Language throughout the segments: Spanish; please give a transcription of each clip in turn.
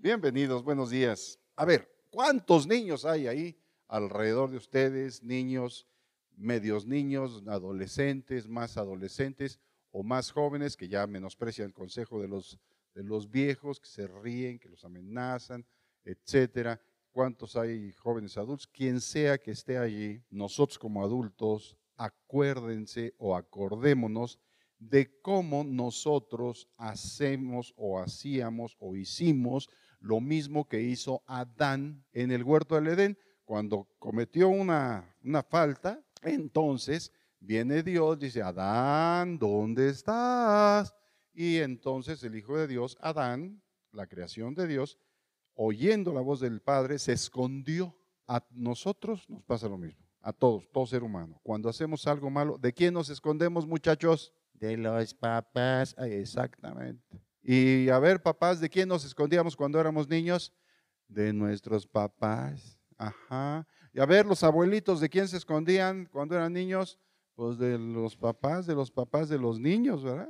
Bienvenidos, buenos días. A ver, ¿cuántos niños hay ahí alrededor de ustedes? Niños, medios niños, adolescentes, más adolescentes o más jóvenes que ya menosprecian el consejo de los, de los viejos, que se ríen, que los amenazan, etcétera. ¿Cuántos hay jóvenes adultos? Quien sea que esté allí, nosotros como adultos, acuérdense o acordémonos de cómo nosotros hacemos o hacíamos o hicimos lo mismo que hizo Adán en el huerto del Edén. Cuando cometió una, una falta, entonces viene Dios, dice, Adán, ¿dónde estás? Y entonces el Hijo de Dios, Adán, la creación de Dios, oyendo la voz del Padre, se escondió. A nosotros nos pasa lo mismo, a todos, todo ser humano. Cuando hacemos algo malo, ¿de quién nos escondemos, muchachos? De los papás, exactamente. Y a ver, papás, ¿de quién nos escondíamos cuando éramos niños? De nuestros papás. Ajá. Y a ver, los abuelitos, ¿de quién se escondían cuando eran niños? Pues de los papás, de los papás de los niños, ¿verdad?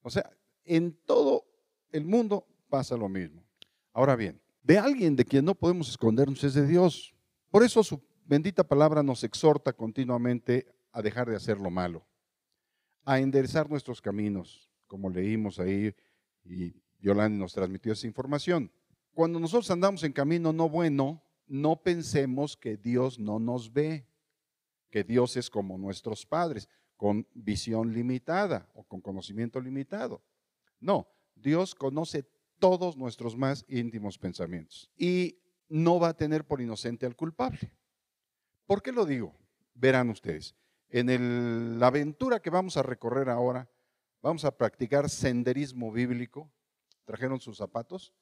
O sea, en todo el mundo pasa lo mismo. Ahora bien, de alguien de quien no podemos escondernos es de Dios. Por eso su bendita palabra nos exhorta continuamente a dejar de hacer lo malo a enderezar nuestros caminos, como leímos ahí y Yolanda nos transmitió esa información. Cuando nosotros andamos en camino no bueno, no pensemos que Dios no nos ve, que Dios es como nuestros padres, con visión limitada o con conocimiento limitado. No, Dios conoce todos nuestros más íntimos pensamientos y no va a tener por inocente al culpable. ¿Por qué lo digo? Verán ustedes en la aventura que vamos a recorrer ahora, vamos a practicar senderismo bíblico. ¿Trajeron sus zapatos?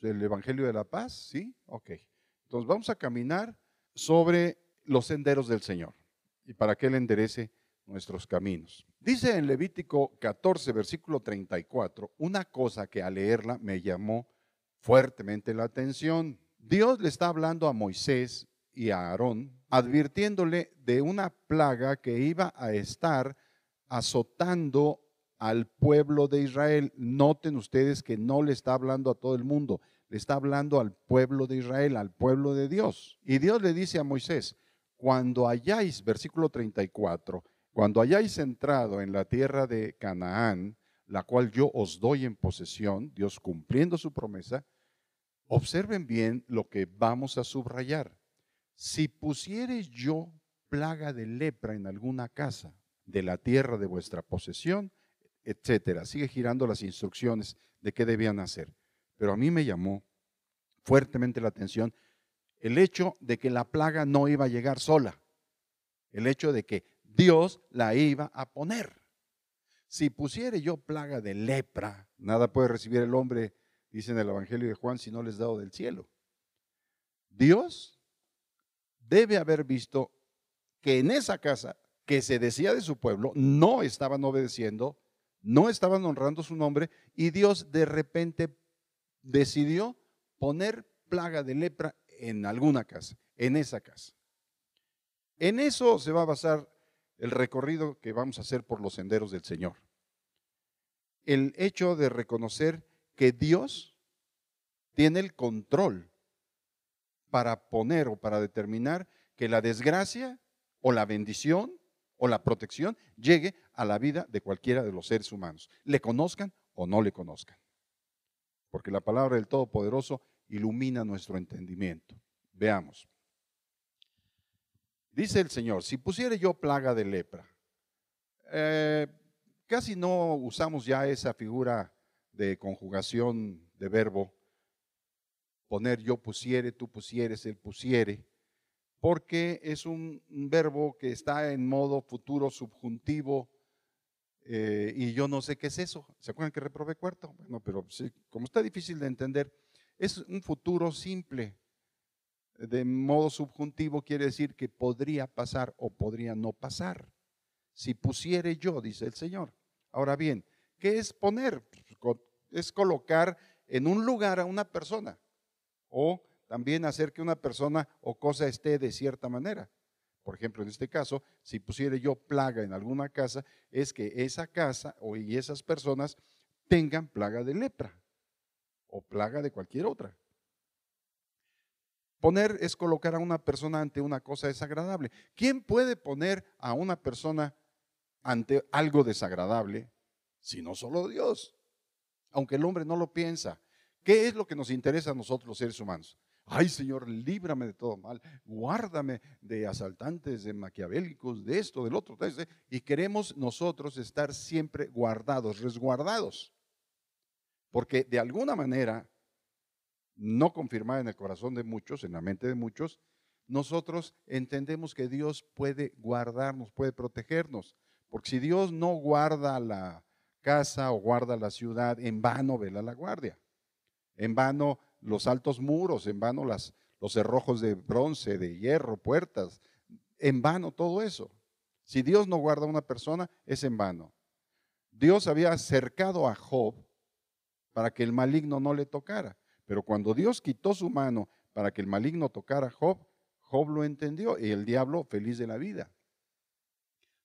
¿El Evangelio de la Paz? ¿Sí? Ok. Entonces vamos a caminar sobre los senderos del Señor y para que Él enderece nuestros caminos. Dice en Levítico 14, versículo 34, una cosa que al leerla me llamó fuertemente la atención. Dios le está hablando a Moisés y a Aarón, advirtiéndole de una plaga que iba a estar azotando al pueblo de Israel. Noten ustedes que no le está hablando a todo el mundo, le está hablando al pueblo de Israel, al pueblo de Dios. Y Dios le dice a Moisés, cuando hayáis, versículo 34, cuando hayáis entrado en la tierra de Canaán, la cual yo os doy en posesión, Dios cumpliendo su promesa, observen bien lo que vamos a subrayar si pusieres yo plaga de lepra en alguna casa de la tierra de vuestra posesión, etcétera. Sigue girando las instrucciones de qué debían hacer. Pero a mí me llamó fuertemente la atención el hecho de que la plaga no iba a llegar sola. El hecho de que Dios la iba a poner. Si pusiere yo plaga de lepra, nada puede recibir el hombre, dice en el Evangelio de Juan, si no les dado del cielo. Dios debe haber visto que en esa casa que se decía de su pueblo no estaban obedeciendo, no estaban honrando su nombre y Dios de repente decidió poner plaga de lepra en alguna casa, en esa casa. En eso se va a basar el recorrido que vamos a hacer por los senderos del Señor. El hecho de reconocer que Dios tiene el control para poner o para determinar que la desgracia o la bendición o la protección llegue a la vida de cualquiera de los seres humanos, le conozcan o no le conozcan. Porque la palabra del Todopoderoso ilumina nuestro entendimiento. Veamos. Dice el Señor, si pusiere yo plaga de lepra, eh, casi no usamos ya esa figura de conjugación de verbo poner yo pusiere, tú pusieres, él pusiere, porque es un, verbo que está en modo futuro subjuntivo eh, y yo no sé qué es eso. ¿Se acuerdan que reprobé cuarto? Bueno, pero como está difícil de entender, es un futuro simple. De modo subjuntivo quiere decir que podría pasar o podría no pasar. Si pusiere yo, dice el Señor. Ahora bien, ¿qué es poner? Es colocar en un lugar a una persona o también hacer que una persona o cosa esté de cierta manera. Por ejemplo, en este caso, si pusiera yo plaga en alguna casa, es que esa casa o y esas personas tengan plaga de lepra o plaga de cualquier otra. Poner es colocar a una persona ante una cosa desagradable. ¿Quién puede poner a una persona ante algo desagradable si no solo Dios? Aunque el hombre no lo piensa. ¿Qué es lo que nos interesa a nosotros los seres humanos? Ay Señor, líbrame de todo mal, guárdame de asaltantes, de maquiavélicos, de esto, del otro. Y queremos nosotros estar siempre guardados, resguardados. Porque de alguna manera no confirmada en el corazón de muchos, en la mente de muchos, nosotros entendemos que Dios puede guardarnos, puede protegernos. Porque si Dios no guarda la casa o guarda la ciudad, en vano vela la guardia. En vano los altos muros, en vano las, los cerrojos de bronce, de hierro, puertas, en vano todo eso. Si Dios no guarda a una persona, es en vano. Dios había acercado a Job para que el maligno no le tocara. Pero cuando Dios quitó su mano para que el maligno tocara a Job, Job lo entendió y el diablo feliz de la vida.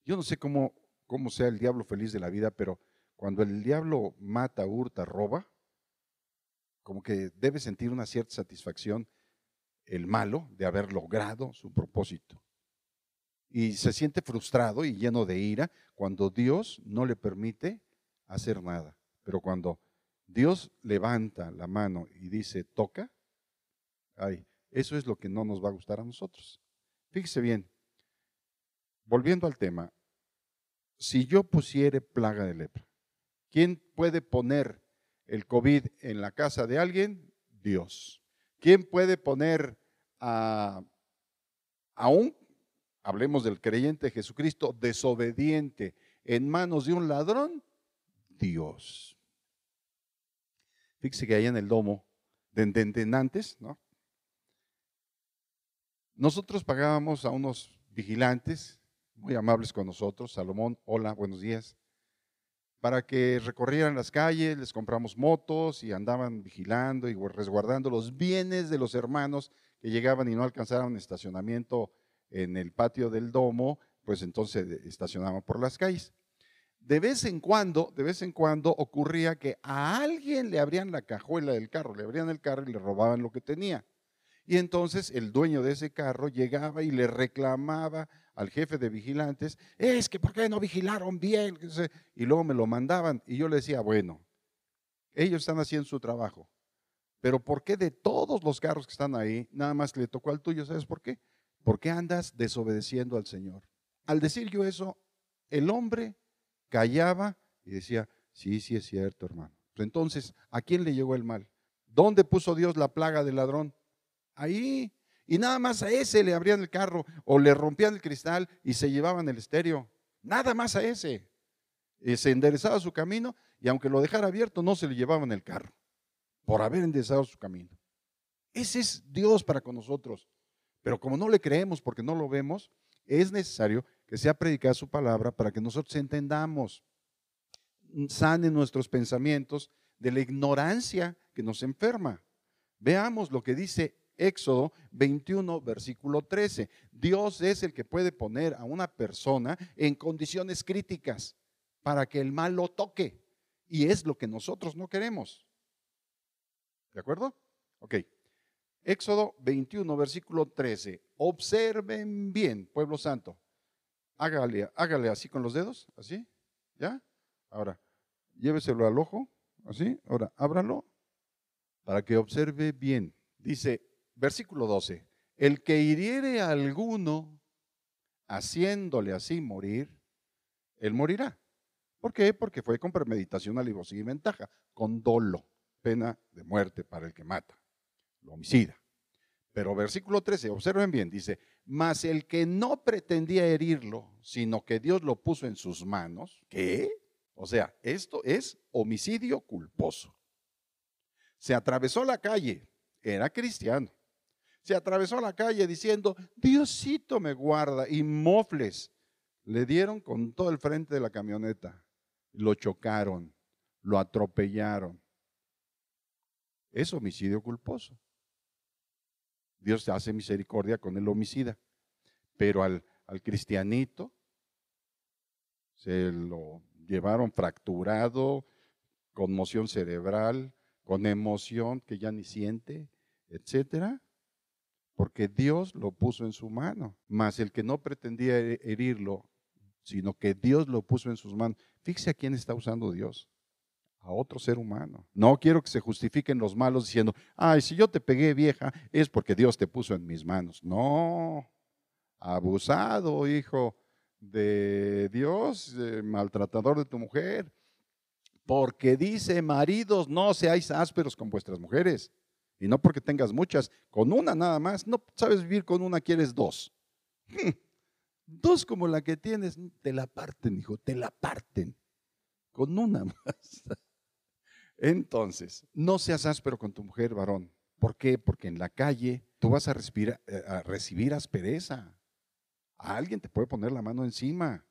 Yo no sé cómo, cómo sea el diablo feliz de la vida, pero cuando el diablo mata, hurta, roba, como que debe sentir una cierta satisfacción el malo de haber logrado su propósito. Y se siente frustrado y lleno de ira cuando Dios no le permite hacer nada. Pero cuando Dios levanta la mano y dice, toca, ay, eso es lo que no nos va a gustar a nosotros. Fíjese bien, volviendo al tema, si yo pusiere plaga de lepra, ¿quién puede poner el COVID en la casa de alguien? Dios. ¿Quién puede poner a, a un, hablemos del creyente Jesucristo, desobediente en manos de un ladrón? Dios. Fíjese que allá en el domo de antes, ¿no? Nosotros pagábamos a unos vigilantes muy amables con nosotros. Salomón, hola, buenos días. Para que recorrieran las calles, les compramos motos y andaban vigilando y resguardando los bienes de los hermanos que llegaban y no alcanzaron estacionamiento en el patio del domo, pues entonces estacionaban por las calles de vez en cuando, de vez en cuando ocurría que a alguien le abrían la cajuela del carro, le abrían el carro y le robaban lo que tenía. Y entonces el dueño de ese carro llegaba y le reclamaba al jefe de vigilantes, es que ¿por qué no vigilaron bien? Y luego me lo mandaban y yo le decía, bueno, ellos están haciendo su trabajo, pero ¿por qué de todos los carros que están ahí, nada más le tocó al tuyo? ¿Sabes por qué? Porque andas desobedeciendo al Señor. Al decir yo eso, el hombre callaba y decía, sí, sí es cierto, hermano. Entonces, ¿a quién le llegó el mal? ¿Dónde puso Dios la plaga del ladrón? Ahí. Y nada más a ese le abrían el carro o le rompían el cristal y se llevaban el estéreo. Nada más a ese. Se enderezaba su camino y aunque lo dejara abierto, no se le llevaban el carro por haber enderezado su camino. Ese es Dios para con nosotros. Pero como no le creemos porque no lo vemos, es necesario que sea predicada su palabra para que nosotros entendamos, sanen nuestros pensamientos de la ignorancia que nos enferma. Veamos lo que dice Éxodo 21, versículo 13. Dios es el que puede poner a una persona en condiciones críticas para que el mal lo toque. Y es lo que nosotros no queremos. ¿De acuerdo? Ok. Éxodo 21, versículo 13. Observen bien, pueblo santo. Hágale, hágale así con los dedos, así, ¿ya? Ahora, lléveselo al ojo, así, ahora, ábralo para que observe bien. Dice, versículo 12, el que hiriere a alguno haciéndole así morir, él morirá. ¿Por qué? Porque fue con premeditación, alivosía y ventaja, con dolo, pena de muerte para el que mata, lo homicida. Pero versículo 13, observen bien, dice, mas el que no pretendía herirlo, sino que Dios lo puso en sus manos, ¿qué? O sea, esto es homicidio culposo. Se atravesó la calle, era cristiano. Se atravesó la calle diciendo, Diosito me guarda, y mofles le dieron con todo el frente de la camioneta. Lo chocaron, lo atropellaron. Es homicidio culposo. Dios hace misericordia con el homicida. Pero al, al cristianito se lo llevaron fracturado, conmoción cerebral, con emoción que ya ni siente, etcétera, porque Dios lo puso en su mano. Mas el que no pretendía herirlo, sino que Dios lo puso en sus manos. Fíjese a quién está usando Dios. A otro ser humano. No quiero que se justifiquen los malos diciendo, ay, si yo te pegué vieja, es porque Dios te puso en mis manos. No, abusado, hijo de Dios, eh, maltratador de tu mujer. Porque dice, maridos, no seáis ásperos con vuestras mujeres. Y no porque tengas muchas, con una nada más. No sabes vivir con una, quieres dos. Dos como la que tienes, te la parten, hijo, te la parten. Con una más. Entonces, no seas áspero con tu mujer, varón. ¿Por qué? Porque en la calle tú vas a, eh, a recibir aspereza. alguien te puede poner la mano encima.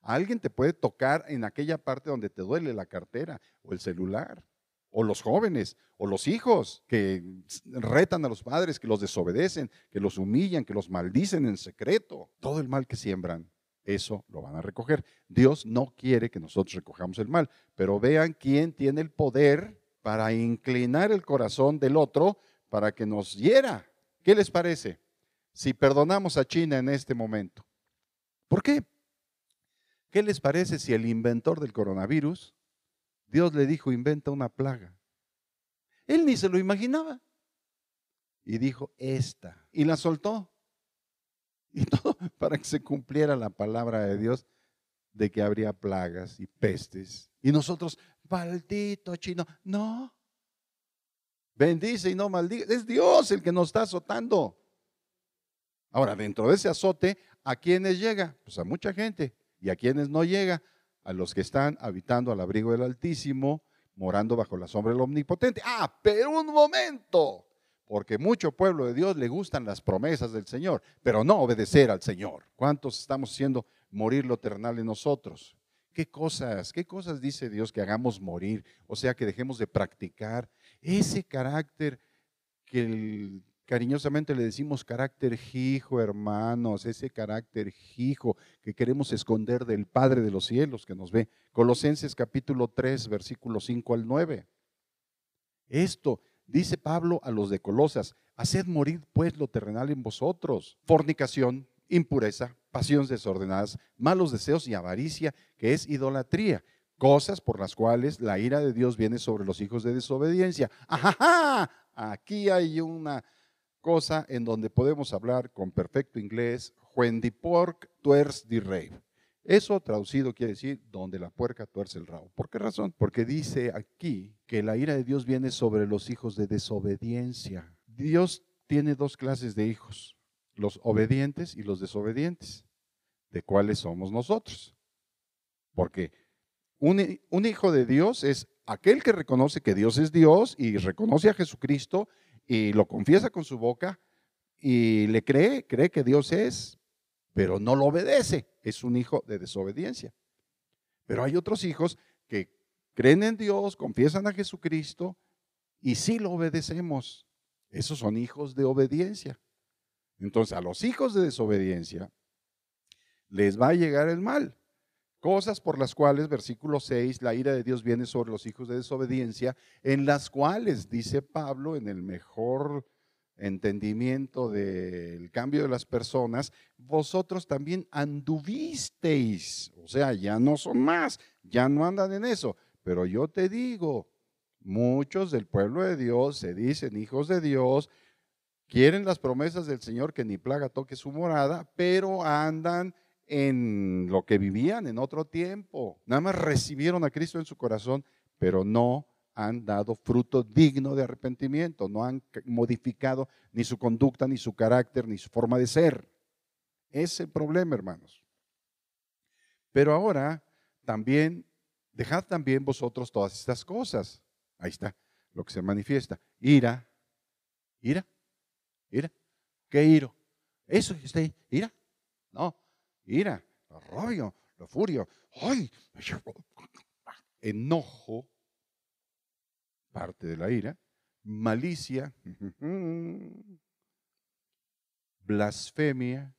alguien te puede tocar en aquella parte donde te duele la cartera o el celular o los jóvenes, o los hijos que retan a los padres, que los desobedecen, que los humillan, que los maldicen en secreto. Todo el mal que siembran, eso lo van a recoger. Dios no quiere que nosotros recojamos el mal, pero vean quién tiene el poder para inclinar el corazón del otro para que nos hiera. ¿Qué les parece? Si perdonamos a China en este momento. ¿Por qué? ¿Qué les parece si el inventor del coronavirus Dios le dijo, inventa una plaga. Él ni se lo imaginaba. Y dijo, esta. Y la soltó. Y todo para que se cumpliera la palabra de Dios de que habría plagas y pestes. Y nosotros, maldito chino, no. Bendice y no maldiga. Es Dios el que nos está azotando. Ahora, dentro de ese azote, ¿a quiénes llega? Pues a mucha gente. ¿Y a quienes no llega? A los que están habitando al abrigo del Altísimo, morando bajo la sombra del Omnipotente. Ah, pero un momento, porque mucho pueblo de Dios le gustan las promesas del Señor, pero no obedecer al Señor. ¿Cuántos estamos haciendo morir lo eternal en nosotros? ¿Qué cosas, qué cosas dice Dios que hagamos morir? O sea, que dejemos de practicar ese carácter que el Cariñosamente le decimos carácter hijo, hermanos, ese carácter hijo que queremos esconder del Padre de los cielos que nos ve. Colosenses capítulo 3, versículo 5 al 9. Esto dice Pablo a los de Colosas, haced morir pues lo terrenal en vosotros, fornicación, impureza, pasiones desordenadas, malos deseos y avaricia, que es idolatría, cosas por las cuales la ira de Dios viene sobre los hijos de desobediencia. ¡Ajá! Aquí hay una cosa en donde podemos hablar con perfecto inglés, when the pork tuerce the rave. Eso traducido quiere decir donde la puerca tuerce el rabo. ¿Por qué razón? Porque dice aquí que la ira de Dios viene sobre los hijos de desobediencia. Dios tiene dos clases de hijos, los obedientes y los desobedientes, de cuáles somos nosotros. Porque un, un hijo de Dios es aquel que reconoce que Dios es Dios y reconoce a Jesucristo y lo confiesa con su boca y le cree, cree que Dios es, pero no lo obedece. Es un hijo de desobediencia. Pero hay otros hijos que creen en Dios, confiesan a Jesucristo y sí lo obedecemos. Esos son hijos de obediencia. Entonces a los hijos de desobediencia les va a llegar el mal. Cosas por las cuales, versículo 6, la ira de Dios viene sobre los hijos de desobediencia, en las cuales, dice Pablo, en el mejor entendimiento del cambio de las personas, vosotros también anduvisteis. O sea, ya no son más, ya no andan en eso. Pero yo te digo, muchos del pueblo de Dios se dicen hijos de Dios, quieren las promesas del Señor que ni plaga toque su morada, pero andan en lo que vivían en otro tiempo. Nada más recibieron a Cristo en su corazón, pero no han dado fruto digno de arrepentimiento, no han modificado ni su conducta, ni su carácter, ni su forma de ser. Es el problema, hermanos. Pero ahora también, dejad también vosotros todas estas cosas. Ahí está lo que se manifiesta. Ira, ira, ira. ¿Qué iro? Eso está ahí, ira. No, ira, rabia, la furia, ¡ay! enojo, parte de la ira, malicia, blasfemia,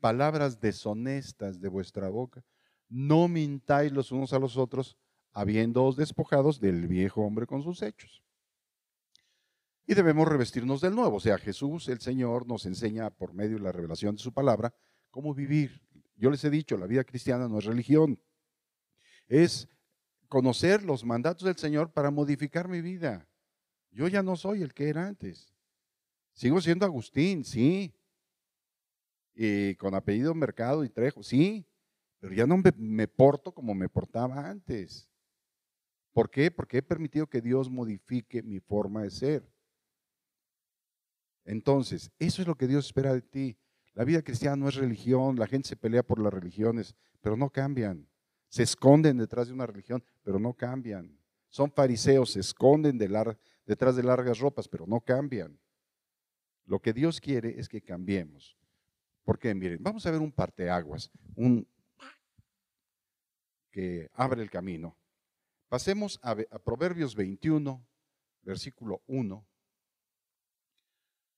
palabras deshonestas de vuestra boca. No mintáis los unos a los otros, habiéndoos despojados del viejo hombre con sus hechos. Y debemos revestirnos del nuevo. O sea, Jesús, el Señor, nos enseña por medio de la revelación de su palabra cómo vivir. Yo les he dicho, la vida cristiana no es religión. Es conocer los mandatos del Señor para modificar mi vida. Yo ya no soy el que era antes. Sigo siendo Agustín, sí. Y con apellido Mercado y Trejo, sí. Pero ya no me, me porto como me portaba antes. ¿Por qué? Porque he permitido que Dios modifique mi forma de ser. Entonces, eso es lo que Dios espera de ti. La vida cristiana no es religión, la gente se pelea por las religiones, pero no cambian. Se esconden detrás de una religión, pero no cambian. Son fariseos, se esconden detrás de largas ropas, pero no cambian. Lo que Dios quiere es que cambiemos. Porque miren, vamos a ver un parteaguas, un que abre el camino. Pasemos a, a Proverbios 21, versículo 1.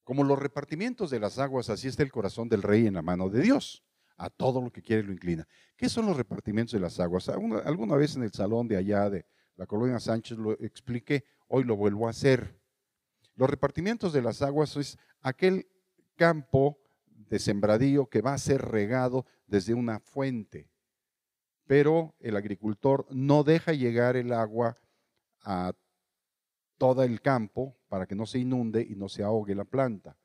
Como los repartimientos de las aguas, así está el corazón del rey en la mano de Dios. A todo lo que quiere lo inclina. ¿Qué son los repartimientos de las aguas? Alguna, vez en el salón de allá de la colonia Sánchez lo expliqué, hoy lo vuelvo a hacer. Los repartimientos de las aguas es aquel campo de sembradío que va a ser regado desde una fuente, pero el agricultor no deja llegar el agua a todo el campo para que no se inunde y no se ahogue la planta,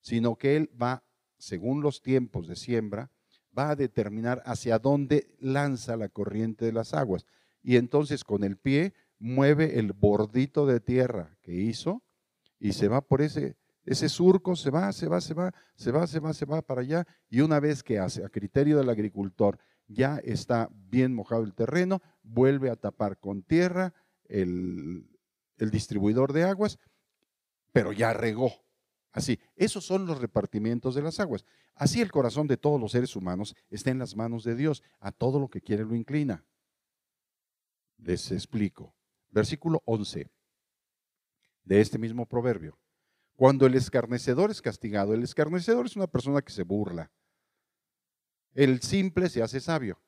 sino que él va, según los tiempos de siembra, va a determinar hacia dónde lanza la corriente de las aguas. Y entonces con el pie mueve el bordito de tierra que hizo y se va por ese, ese surco, se va, se va, se va, se va, se va, se va para allá. Y una vez que hace, a criterio del agricultor, ya está bien mojado el terreno, vuelve a tapar con tierra el, el distribuidor de aguas, pero ya regó. Así, esos son los repartimientos de las aguas. Así el corazón de todos los seres humanos está en las manos de Dios. A todo lo que quiere lo inclina. Les explico. Versículo 11 de este mismo proverbio. Cuando el escarnecedor es castigado, el escarnecedor es una persona que se burla. El simple se hace sabio.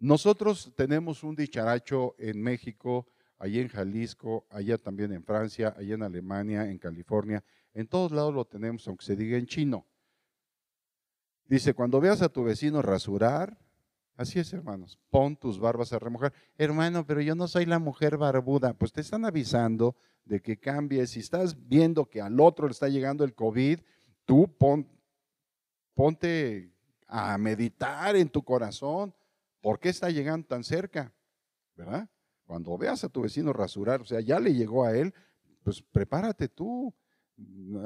Nosotros tenemos un dicharacho en México allí en Jalisco, allá también en Francia, allá en Alemania, en California, en todos lados lo tenemos, aunque se diga en chino. Dice, cuando veas a tu vecino rasurar, así es hermanos, pon tus barbas a remojar. Hermano, pero yo no soy la mujer barbuda, pues te están avisando de que cambies. Si estás viendo que al otro le está llegando el COVID, tú pon, ponte a meditar en tu corazón. ¿Por qué está llegando tan cerca? ¿Verdad? Cuando veas a tu vecino rasurar, o sea, ya le llegó a él, pues prepárate tú,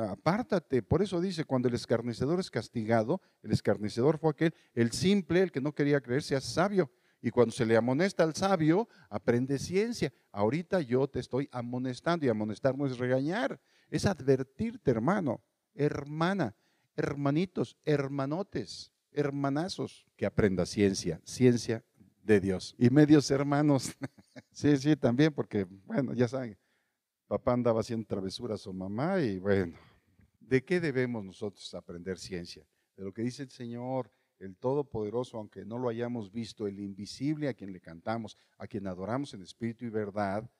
apártate. Por eso dice, cuando el escarnecedor es castigado, el escarnecedor fue aquel, el simple, el que no quería creer, se hace sabio. Y cuando se le amonesta al sabio, aprende ciencia. Ahorita yo te estoy amonestando y amonestar no es regañar, es advertirte, hermano, hermana, hermanitos, hermanotes, hermanazos, que aprenda ciencia, ciencia de Dios. Y medios hermanos, sí, sí, también, porque, bueno, ya saben, papá andaba haciendo travesuras o mamá y bueno, ¿de qué debemos nosotros aprender ciencia? De lo que dice el Señor, el Todopoderoso, aunque no lo hayamos visto, el invisible a quien le cantamos, a quien adoramos en espíritu y verdad,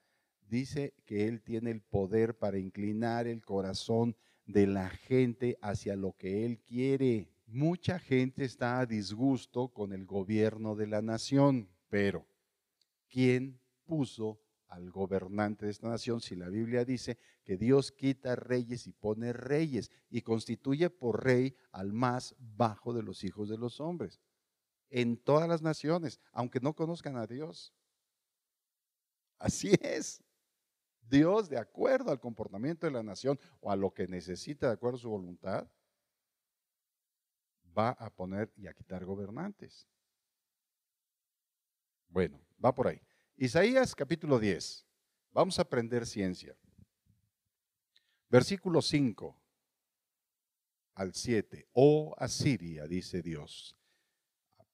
dice que Él tiene el poder para inclinar el corazón de la gente hacia lo que Él quiere. Mucha gente está a disgusto con el gobierno de la nación, pero ¿quién puso al gobernante de esta nación si la Biblia dice que Dios quita reyes y pone reyes y constituye por rey al más bajo de los hijos de los hombres? En todas las naciones, aunque no conozcan a Dios. Así es. Dios, de acuerdo al comportamiento de la nación o a lo que necesita, de acuerdo a su voluntad, va a poner y a quitar gobernantes. Bueno, va por ahí. Isaías capítulo 10. Vamos a aprender ciencia. Versículo 5 al 7. Oh Asiria, dice Dios,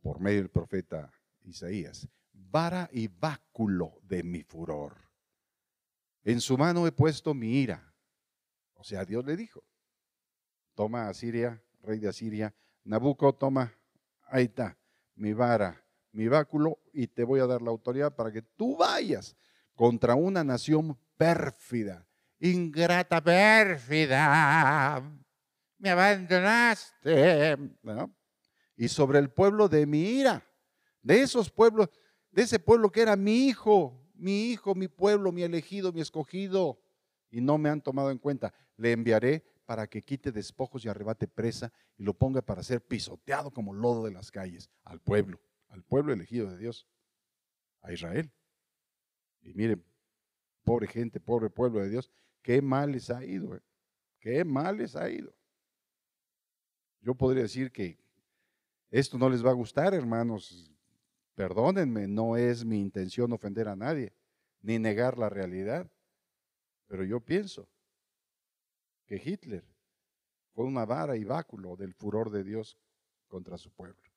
por medio del profeta Isaías, vara y báculo de mi furor. En su mano he puesto mi ira. O sea, Dios le dijo, toma Asiria, rey de Asiria, Nabucco, toma, ahí está, mi vara, mi báculo, y te voy a dar la autoridad para que tú vayas contra una nación pérfida ingrata, pérfida, me abandonaste. Y sobre el pueblo de mi ira, de esos pueblos, de ese pueblo que era mi hijo, mi hijo, mi pueblo, mi elegido, mi escogido, y no me han tomado en cuenta, le enviaré para que quite despojos y arrebate presa y lo ponga para ser pisoteado como lodo de las calles al pueblo, al pueblo elegido de Dios, a Israel. Y miren, pobre gente, pobre pueblo de Dios, qué mal les ha ido, eh. qué mal les ha ido. Yo podría decir que esto no les va a gustar, hermanos. Perdónenme, no es mi intención ofender a nadie, ni negar la realidad. Pero yo pienso que Hitler fue una vara y báculo del furor de Dios contra su pueblo.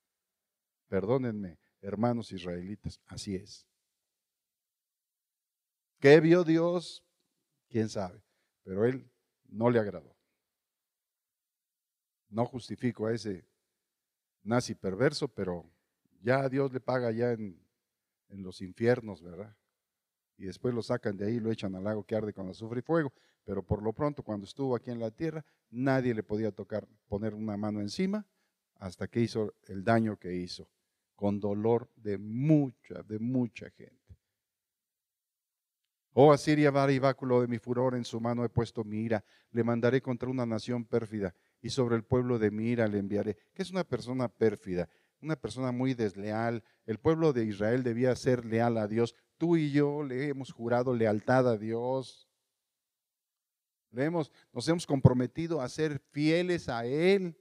Perdónenme, hermanos israelitas, así es. ¿Qué vio Dios? ¿Quién sabe? Pero él no le agradó. No justifico a ese nazi perverso, pero ya a Dios le paga ya en, en los infiernos, ¿verdad? Y después lo sacan de ahí y lo echan al lago que arde con azufre y fuego. Pero por lo pronto, cuando estuvo aquí en la tierra, nadie le podía tocar, poner una mano encima hasta que hizo el daño que hizo, con dolor de mucha, de mucha gente. Oh Asiria, báculo de mi furor, en su mano he puesto mi ira. Le mandaré contra una nación pérfida y sobre el pueblo de mi ira le enviaré. ¿Qué es una persona pérfida? Una persona muy desleal. El pueblo de Israel debía ser leal a Dios. Tú y yo le hemos jurado lealtad a Dios. Le hemos, nos hemos comprometido a ser fieles a Él.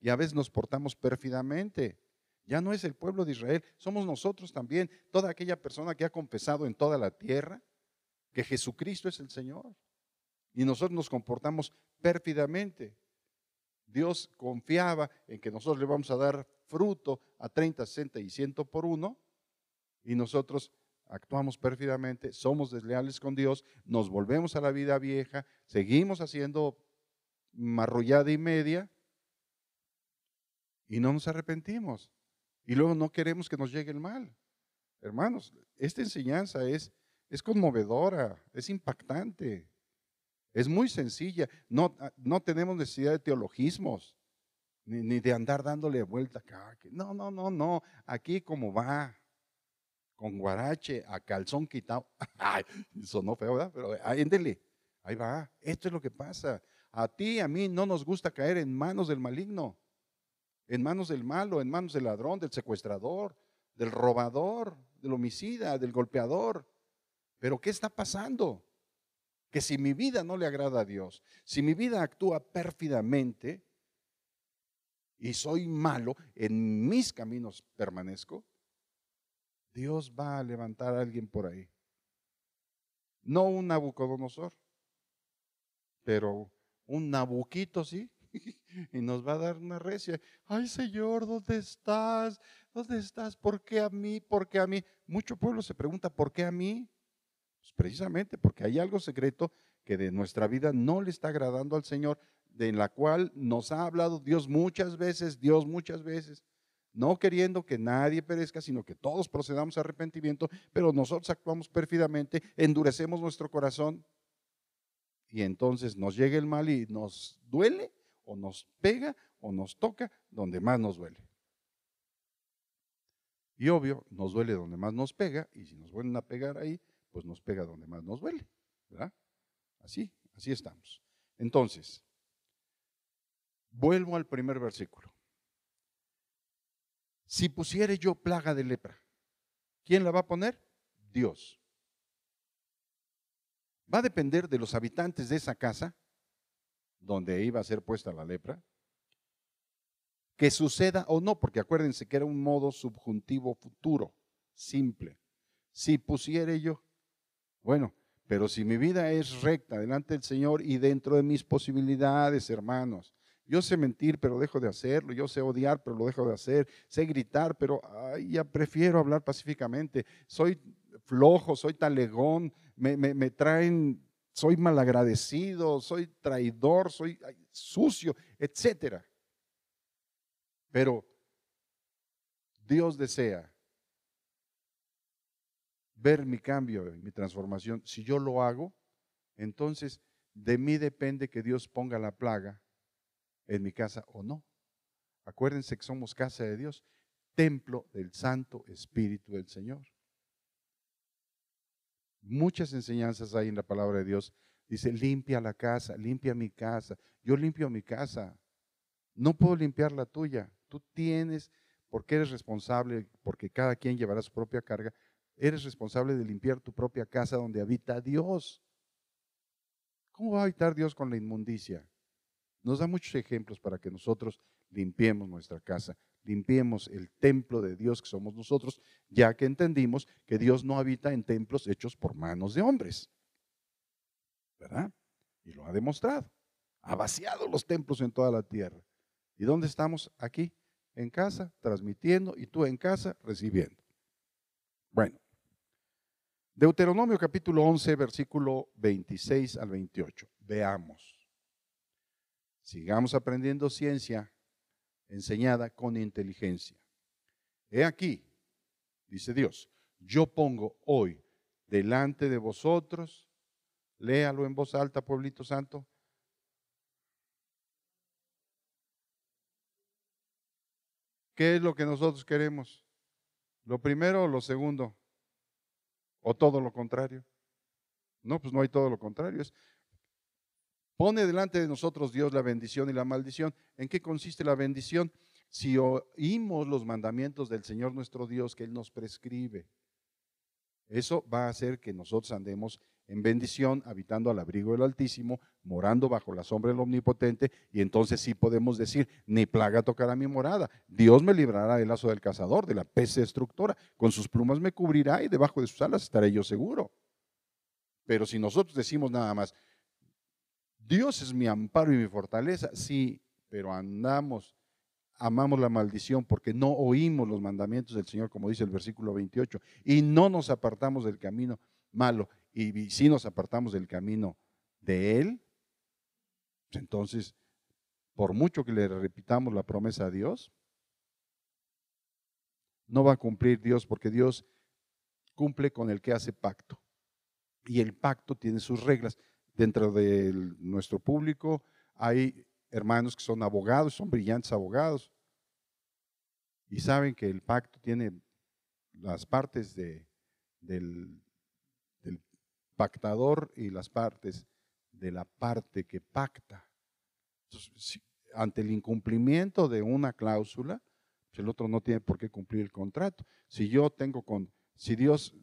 Y a veces nos portamos pérfidamente. Ya no es el pueblo de Israel, somos nosotros también, toda aquella persona que ha confesado en toda la tierra que Jesucristo es el Señor. Y nosotros nos comportamos pérfidamente. Dios confiaba en que nosotros le vamos a dar fruto a 30, 60 y 100 por uno. Y nosotros actuamos pérfidamente, somos desleales con Dios, nos volvemos a la vida vieja, seguimos haciendo marrullada y media y no nos arrepentimos. Y luego no queremos que nos llegue el mal. Hermanos, esta enseñanza es es conmovedora, es impactante, es muy sencilla. No, no tenemos necesidad de teologismos, ni, de andar dándole vuelta acá. No, no, no, no. Aquí como va, con guarache, a calzón quitado. Ay, sonó feo, ¿verdad? Pero ahí, ahí va. Esto es lo que pasa. A ti, a mí no nos gusta caer en manos del maligno, en manos del malo, en manos del ladrón, del secuestrador, del robador, del homicida, del golpeador. Pero ¿qué está pasando? Que si mi vida no le agrada a Dios, si mi vida actúa pérfidamente y soy malo, en mis caminos permanezco, Dios va a levantar a alguien por ahí. No un Nabucodonosor, pero un Nabuquito, sí. y nos va a dar una recia. Ay, Señor, ¿dónde estás? ¿Dónde estás? ¿Por qué a mí? ¿Por qué a mí? Mucho pueblo se pregunta, ¿por qué a mí? Pues, precisamente porque hay algo secreto que de nuestra vida no le está agradando al Señor, de la cual nos ha hablado Dios muchas veces, Dios muchas veces, no queriendo que nadie perezca, sino que todos procedamos a arrepentimiento, pero nosotros actuamos pérfidamente, endurecemos nuestro corazón y entonces nos llega el mal y nos duele o nos pega o nos toca donde más nos duele. Y obvio, nos duele donde más nos pega y si nos vuelven a pegar ahí, pues nos pega donde más nos duele, ¿verdad? Así, así estamos. Entonces, vuelvo al primer versículo. Si pusiere yo plaga de lepra, ¿quién la va a poner? Dios. Va a depender de los habitantes de esa casa donde iba a ser puesta la lepra, que suceda o no, porque acuérdense que era un modo subjuntivo futuro, simple. Si pusiere yo, bueno, pero si mi vida es recta delante del Señor y dentro de mis posibilidades, hermanos, yo sé mentir, pero dejo de hacerlo. Yo sé odiar, pero lo dejo de hacer. Sé gritar, pero ya prefiero hablar pacíficamente. Soy flojo, soy talegón, me, me traen, soy malagradecido, soy traidor, soy sucio, etcétera. Pero Dios desea ver mi cambio, mi transformación, si yo lo hago entonces de mí depende que Dios ponga la plaga en mi casa o no. Acuérdense que somos casa de Dios, templo del Santo Espíritu del Señor. Muchas enseñanzas hay en la palabra de Dios. Dice, limpia la casa, limpia mi casa. Yo limpio mi casa. No puedo limpiar la tuya. Tú tienes, porque eres responsable, porque cada quien llevará su propia carga, eres responsable de limpiar tu propia casa donde habita Dios. ¿Cómo va a habitar Dios con la inmundicia? Nos da muchos ejemplos para que nosotros limpiemos nuestra casa, limpiemos el templo de Dios que somos nosotros, ya que entendimos que Dios no habita en templos hechos por manos de hombres. ¿Verdad? Y lo ha demostrado. Ha vaciado los templos en toda la tierra. ¿Y dónde estamos? Aquí, en casa, transmitiendo, y tú en casa, recibiendo. Bueno, Deuteronomio capítulo 11, versículo 26 al 28. Veamos. Sigamos aprendiendo ciencia enseñada con inteligencia. He aquí, dice Dios, yo pongo hoy delante de vosotros, léalo en voz alta, pueblito santo. ¿Qué es lo que nosotros queremos? ¿Lo primero o lo segundo? ¿O todo lo contrario? No, pues no hay todo lo contrario. Es Pone delante de nosotros Dios la bendición y la maldición. ¿En qué consiste la bendición? Si oímos los mandamientos del Señor nuestro Dios que Él nos prescribe. Eso va a hacer que nosotros andemos en bendición, habitando al abrigo del Altísimo, morando bajo la sombra del Omnipotente, y entonces sí podemos decir, ni plaga tocará mi morada. Dios me librará del lazo del cazador, de la peste destructora. Con sus plumas me cubrirá y debajo de sus alas estaré yo seguro. Pero si nosotros decimos nada más, Dios es mi amparo y mi fortaleza, sí, pero andamos, amamos la maldición porque no oímos los mandamientos del Señor, como dice el versículo 28, y no nos apartamos del camino malo, y si nos apartamos del camino de Él, pues entonces, por mucho que le repitamos la promesa a Dios, no va a cumplir Dios porque Dios cumple con el que hace pacto. Y el pacto tiene sus reglas dentro de nuestro público hay hermanos que son abogados, son brillantes abogados, y saben que el pacto tiene las partes de, del, pactador y las partes de la parte que pacta. ante el incumplimiento de una cláusula, pues el otro no tiene por qué cumplir el contrato. Si yo tengo con, si Dios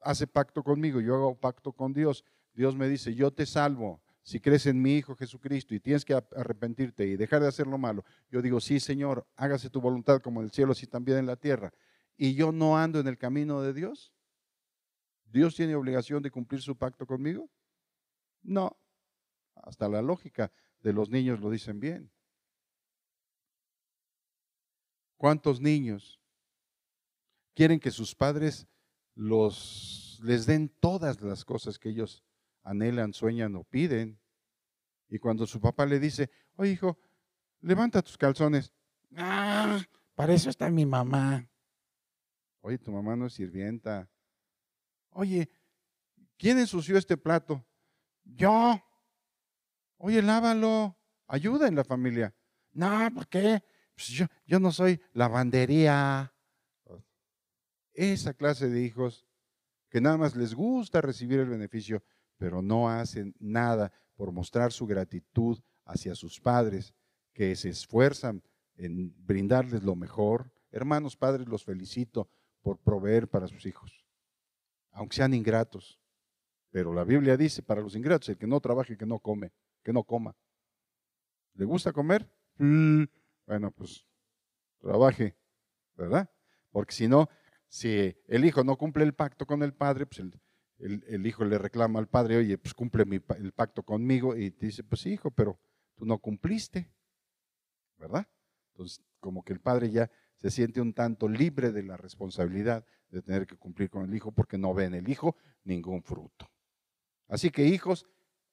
hace pacto conmigo, yo hago pacto con Dios, Dios me dice, yo te salvo si crees en mi Hijo Jesucristo y tienes que arrepentirte y dejar de hacer lo malo. Yo digo, sí, Señor, hágase tu voluntad como en el cielo, así también en la tierra. Y yo no ando en el camino de Dios. ¿Dios tiene obligación de cumplir su pacto conmigo? No. Hasta la lógica de los niños lo dicen bien. ¿Cuántos niños quieren que sus padres les den todas las cosas que ellos anhelan, sueñan o piden. Y cuando su papá le dice, oye hijo, levanta tus calzones. Ah, para eso está mi mamá. Oye, tu mamá no es sirvienta. Oye, ¿quién ensució este plato? Yo. Oye, lávalo. Ayuda en la familia. No, ¿por qué? Pues yo, yo no soy lavandería. Esa clase de hijos que nada más les gusta recibir el beneficio pero no hacen nada por mostrar su gratitud hacia sus padres, que se esfuerzan en brindarles lo mejor. Hermanos padres, los felicito por proveer para sus hijos, aunque sean ingratos. Pero la Biblia dice, para los ingratos, el que no trabaje, que no come, que no coma. ¿Le gusta comer? Mm. Bueno, pues trabaje, ¿verdad? Porque si no, si el hijo no cumple el pacto con el padre, pues el, el, hijo le reclama al padre, oye, pues cumple el pacto conmigo, y te dice, pues hijo, pero tú no cumpliste, ¿verdad? Entonces, como que el padre ya se siente un tanto libre de la responsabilidad de tener que cumplir con el hijo porque no ve en el hijo ningún fruto. Así que hijos,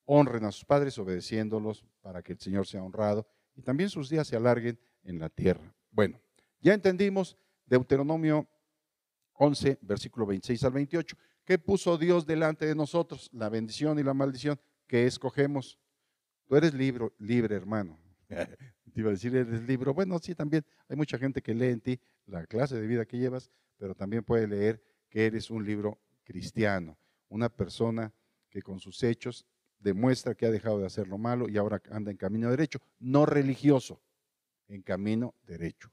honren a sus padres obedeciéndolos para que el Señor sea honrado y también sus días se alarguen en la tierra. Bueno, ya entendimos Deuteronomio 11, versículo 26 al 28. ¿Qué puso Dios delante de nosotros? La bendición y la maldición. ¿qué escogemos? Tú eres libre, libre hermano. Te iba a decir, eres libro. Bueno, sí, también hay mucha gente que lee en ti la clase de vida que llevas, pero también puede leer que eres un libro cristiano, una persona que con sus hechos demuestra que ha dejado de hacer lo malo y ahora anda en camino derecho, no religioso, en camino derecho,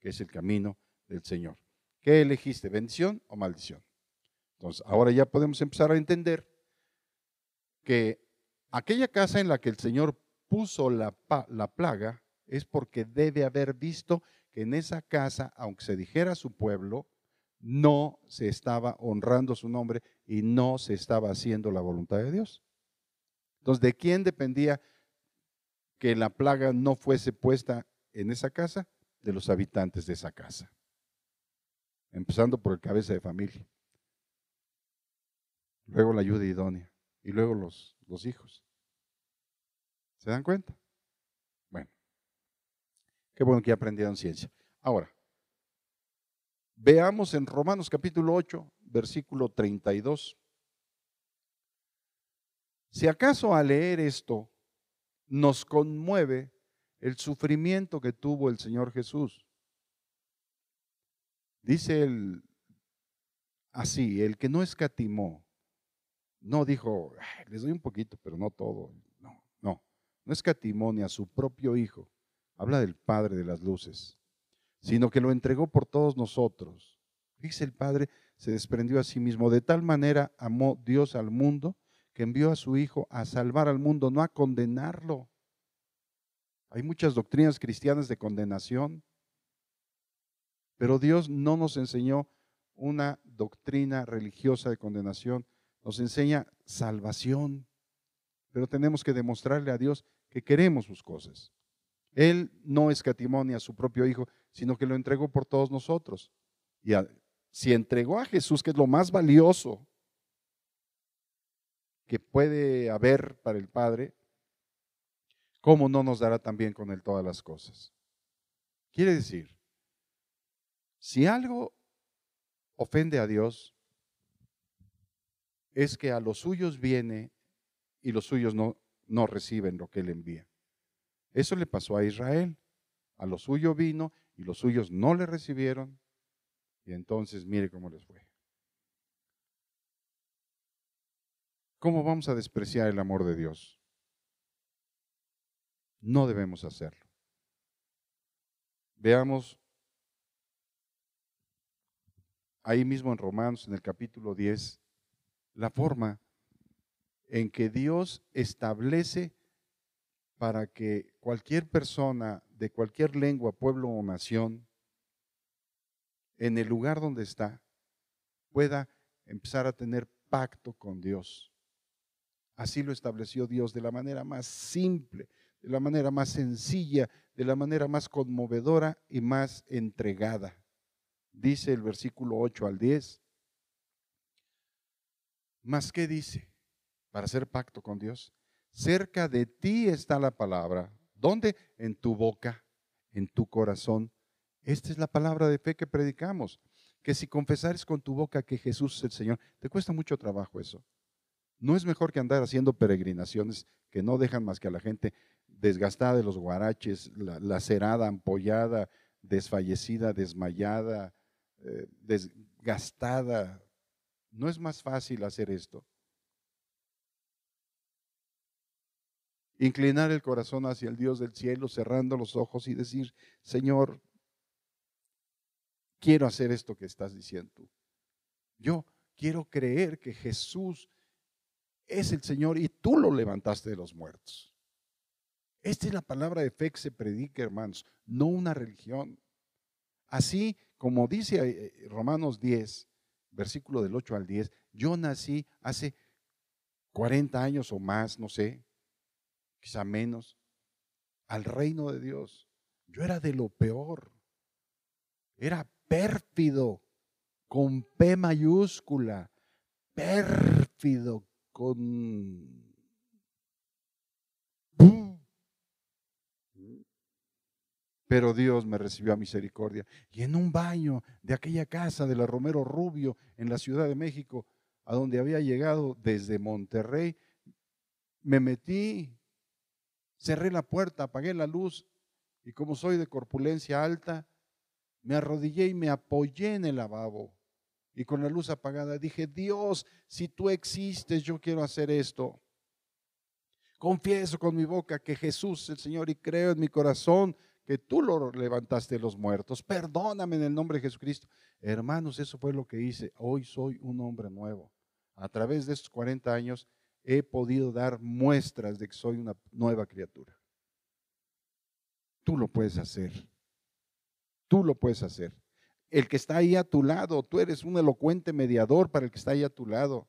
que es el camino del Señor. ¿Qué elegiste, bendición o maldición? Entonces, ahora ya podemos empezar a entender que aquella casa en la que el Señor puso la, la plaga es porque debe haber visto que en esa casa, aunque se dijera su pueblo, no se estaba honrando su nombre y no se estaba haciendo la voluntad de Dios. Entonces, ¿de quién dependía que la plaga no fuese puesta en esa casa? De los habitantes de esa casa. Empezando por el cabeza de familia. Luego la ayuda idónea. Y luego los, los hijos. ¿Se dan cuenta? Bueno. Qué bueno que aprendieron ciencia. Ahora, veamos en Romanos capítulo 8, versículo 32. Si acaso al leer esto nos conmueve el sufrimiento que tuvo el Señor Jesús. Dice él así, el que no escatimó, no dijo, les doy un poquito, pero no todo. No, no, no escatimó ni a su propio Hijo, habla del Padre de las Luces, sino que lo entregó por todos nosotros. Dice el Padre se desprendió a sí mismo. De tal manera amó Dios al mundo que envió a su Hijo a salvar al mundo, no a condenarlo. Hay muchas doctrinas cristianas de condenación, pero Dios no nos enseñó una doctrina religiosa de condenación, nos enseña salvación, pero tenemos que demostrarle a Dios que queremos sus cosas. Él no escatimó ni a su propio Hijo, sino que lo entregó por todos nosotros. Y si entregó a Jesús, que es lo más valioso, que puede haber para el Padre, ¿cómo no nos dará también con Él todas las cosas? Quiere decir, si algo ofende a Dios, es que a los suyos viene y los suyos no, no reciben lo que Él envía. Eso le pasó a Israel. A lo suyo vino y los suyos no le recibieron. Y entonces mire cómo les fue. ¿Cómo vamos a despreciar el amor de Dios? No debemos hacerlo. Veamos ahí mismo en Romanos, en el capítulo 10, la forma en que Dios establece para que cualquier persona de cualquier lengua, pueblo o nación, en el lugar donde está, pueda empezar a tener pacto con Dios. Así lo estableció Dios de la manera más simple, de la manera más sencilla, de la manera más conmovedora y más entregada. Dice el versículo 8 al 10. ¿Más qué dice? Para hacer pacto con Dios. Cerca de ti está la palabra. ¿Dónde? En tu boca, en tu corazón. Esta es la palabra de fe que predicamos. Que si confesares con tu boca que Jesús es el Señor, te cuesta mucho trabajo eso. No es mejor que andar haciendo peregrinaciones que no dejan más que a la gente desgastada de los guaraches, lacerada, ampollada, desfallecida, desmayada, eh, desgastada. ¿No es más fácil hacer esto? Inclinar el corazón hacia el Dios del cielo, cerrando los ojos y decir, Señor, quiero hacer esto que estás diciendo. Yo quiero creer que Jesús es el Señor y tú lo levantaste de los muertos. Esta es la palabra de fe que se predica, hermanos, no una religión. Así como dice eh, Romanos 10, versículo del 8 al 10, yo nací hace 40 años o más, no sé, quizá menos, al reino de Dios. Yo era de lo peor. Era pérfido, con P mayúscula, pérfido, con... Pero Dios me recibió a misericordia. Y en un baño de aquella casa de la Romero Rubio en la Ciudad de México, a donde había llegado desde Monterrey, me metí, cerré la puerta, apagué la luz y como soy de corpulencia alta, me arrodillé y me apoyé en el lavabo. Y con la luz apagada dije, Dios, si tú existes, yo quiero hacer esto. Confieso con mi boca que Jesús es el Señor y creo en mi corazón que tú lo levantaste de los muertos. Perdóname en el nombre de Jesucristo. Hermanos, eso fue lo que hice. Hoy soy un hombre nuevo. A través de estos 40 años he podido dar muestras de que soy una nueva criatura. Tú lo puedes hacer. Tú lo puedes hacer. El que está ahí a tu lado, tú eres un elocuente mediador para el que está ahí a tu lado.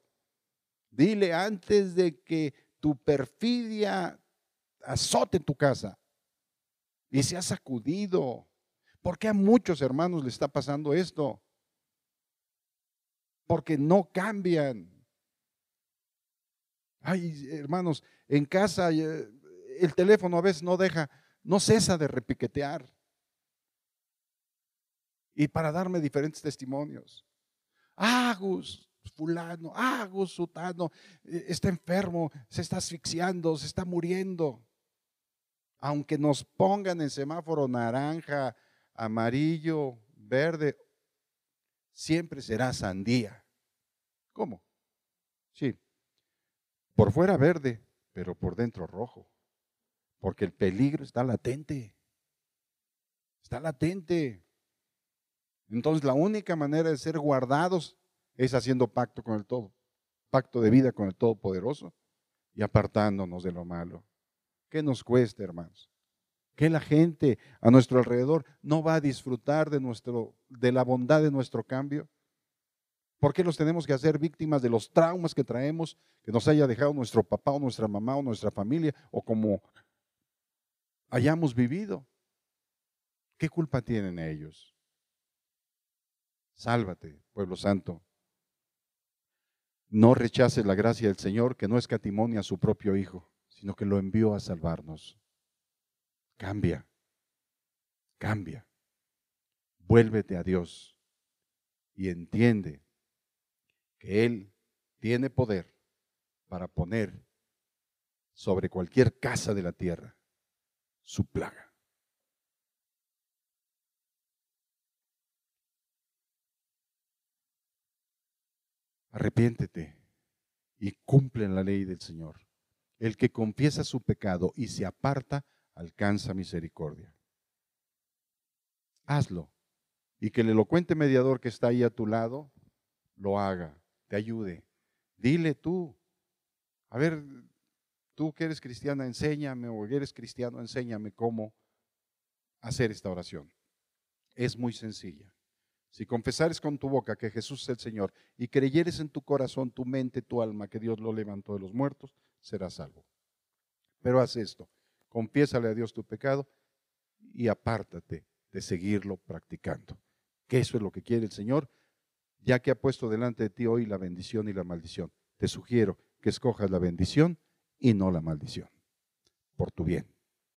Dile antes de que tu perfidia azote tu casa y se ha sacudido. porque a muchos hermanos le está pasando esto? Porque no cambian. Ay, hermanos, en casa eh, el teléfono a veces no deja, no cesa de repiquetear. Y para darme diferentes testimonios. Agus, fulano, Agus, sutano, eh, está enfermo, se está asfixiando, se está muriendo. Aunque nos pongan en semáforo naranja, amarillo, verde, siempre será sandía. ¿Cómo? Sí, por fuera verde, pero por dentro rojo. Porque el peligro está latente. Está latente. Entonces la única manera de ser guardados es haciendo pacto con el todo, pacto de vida con el Todopoderoso y apartándonos de lo malo. ¿Qué nos cuesta, hermanos? Que la gente a nuestro alrededor no va a disfrutar de, nuestro, de la bondad de nuestro cambio. ¿Por qué los tenemos que hacer víctimas de los traumas que traemos, que nos haya dejado nuestro papá o nuestra mamá o nuestra familia o como hayamos vivido? ¿Qué culpa tienen ellos? Sálvate, pueblo santo. No rechaces la gracia del Señor que no escatimonia a su propio Hijo, sino que lo envió a salvarnos. Cambia, cambia. Vuélvete a Dios y entiende que Él tiene poder para poner sobre cualquier casa de la tierra su plaga. Arrepiéntete y cumple la ley del Señor. El que confiesa su pecado y se aparta, alcanza misericordia. Hazlo. Y que el elocuente mediador que está ahí a tu lado lo haga te ayude. Dile tú, a ver, tú que eres cristiana, enséñame, o eres cristiano, enséñame cómo hacer esta oración. Es muy sencilla. Si confesares con tu boca que Jesús es el Señor y creyeres en tu corazón, tu mente, tu alma, que Dios lo levantó de los muertos, serás salvo. Pero haz esto, confiésale a Dios tu pecado y apártate de seguirlo practicando. Que eso es lo que quiere el Señor ya que ha puesto delante de ti hoy la bendición y la maldición. Te sugiero que escojas la bendición y no la maldición, por tu bien.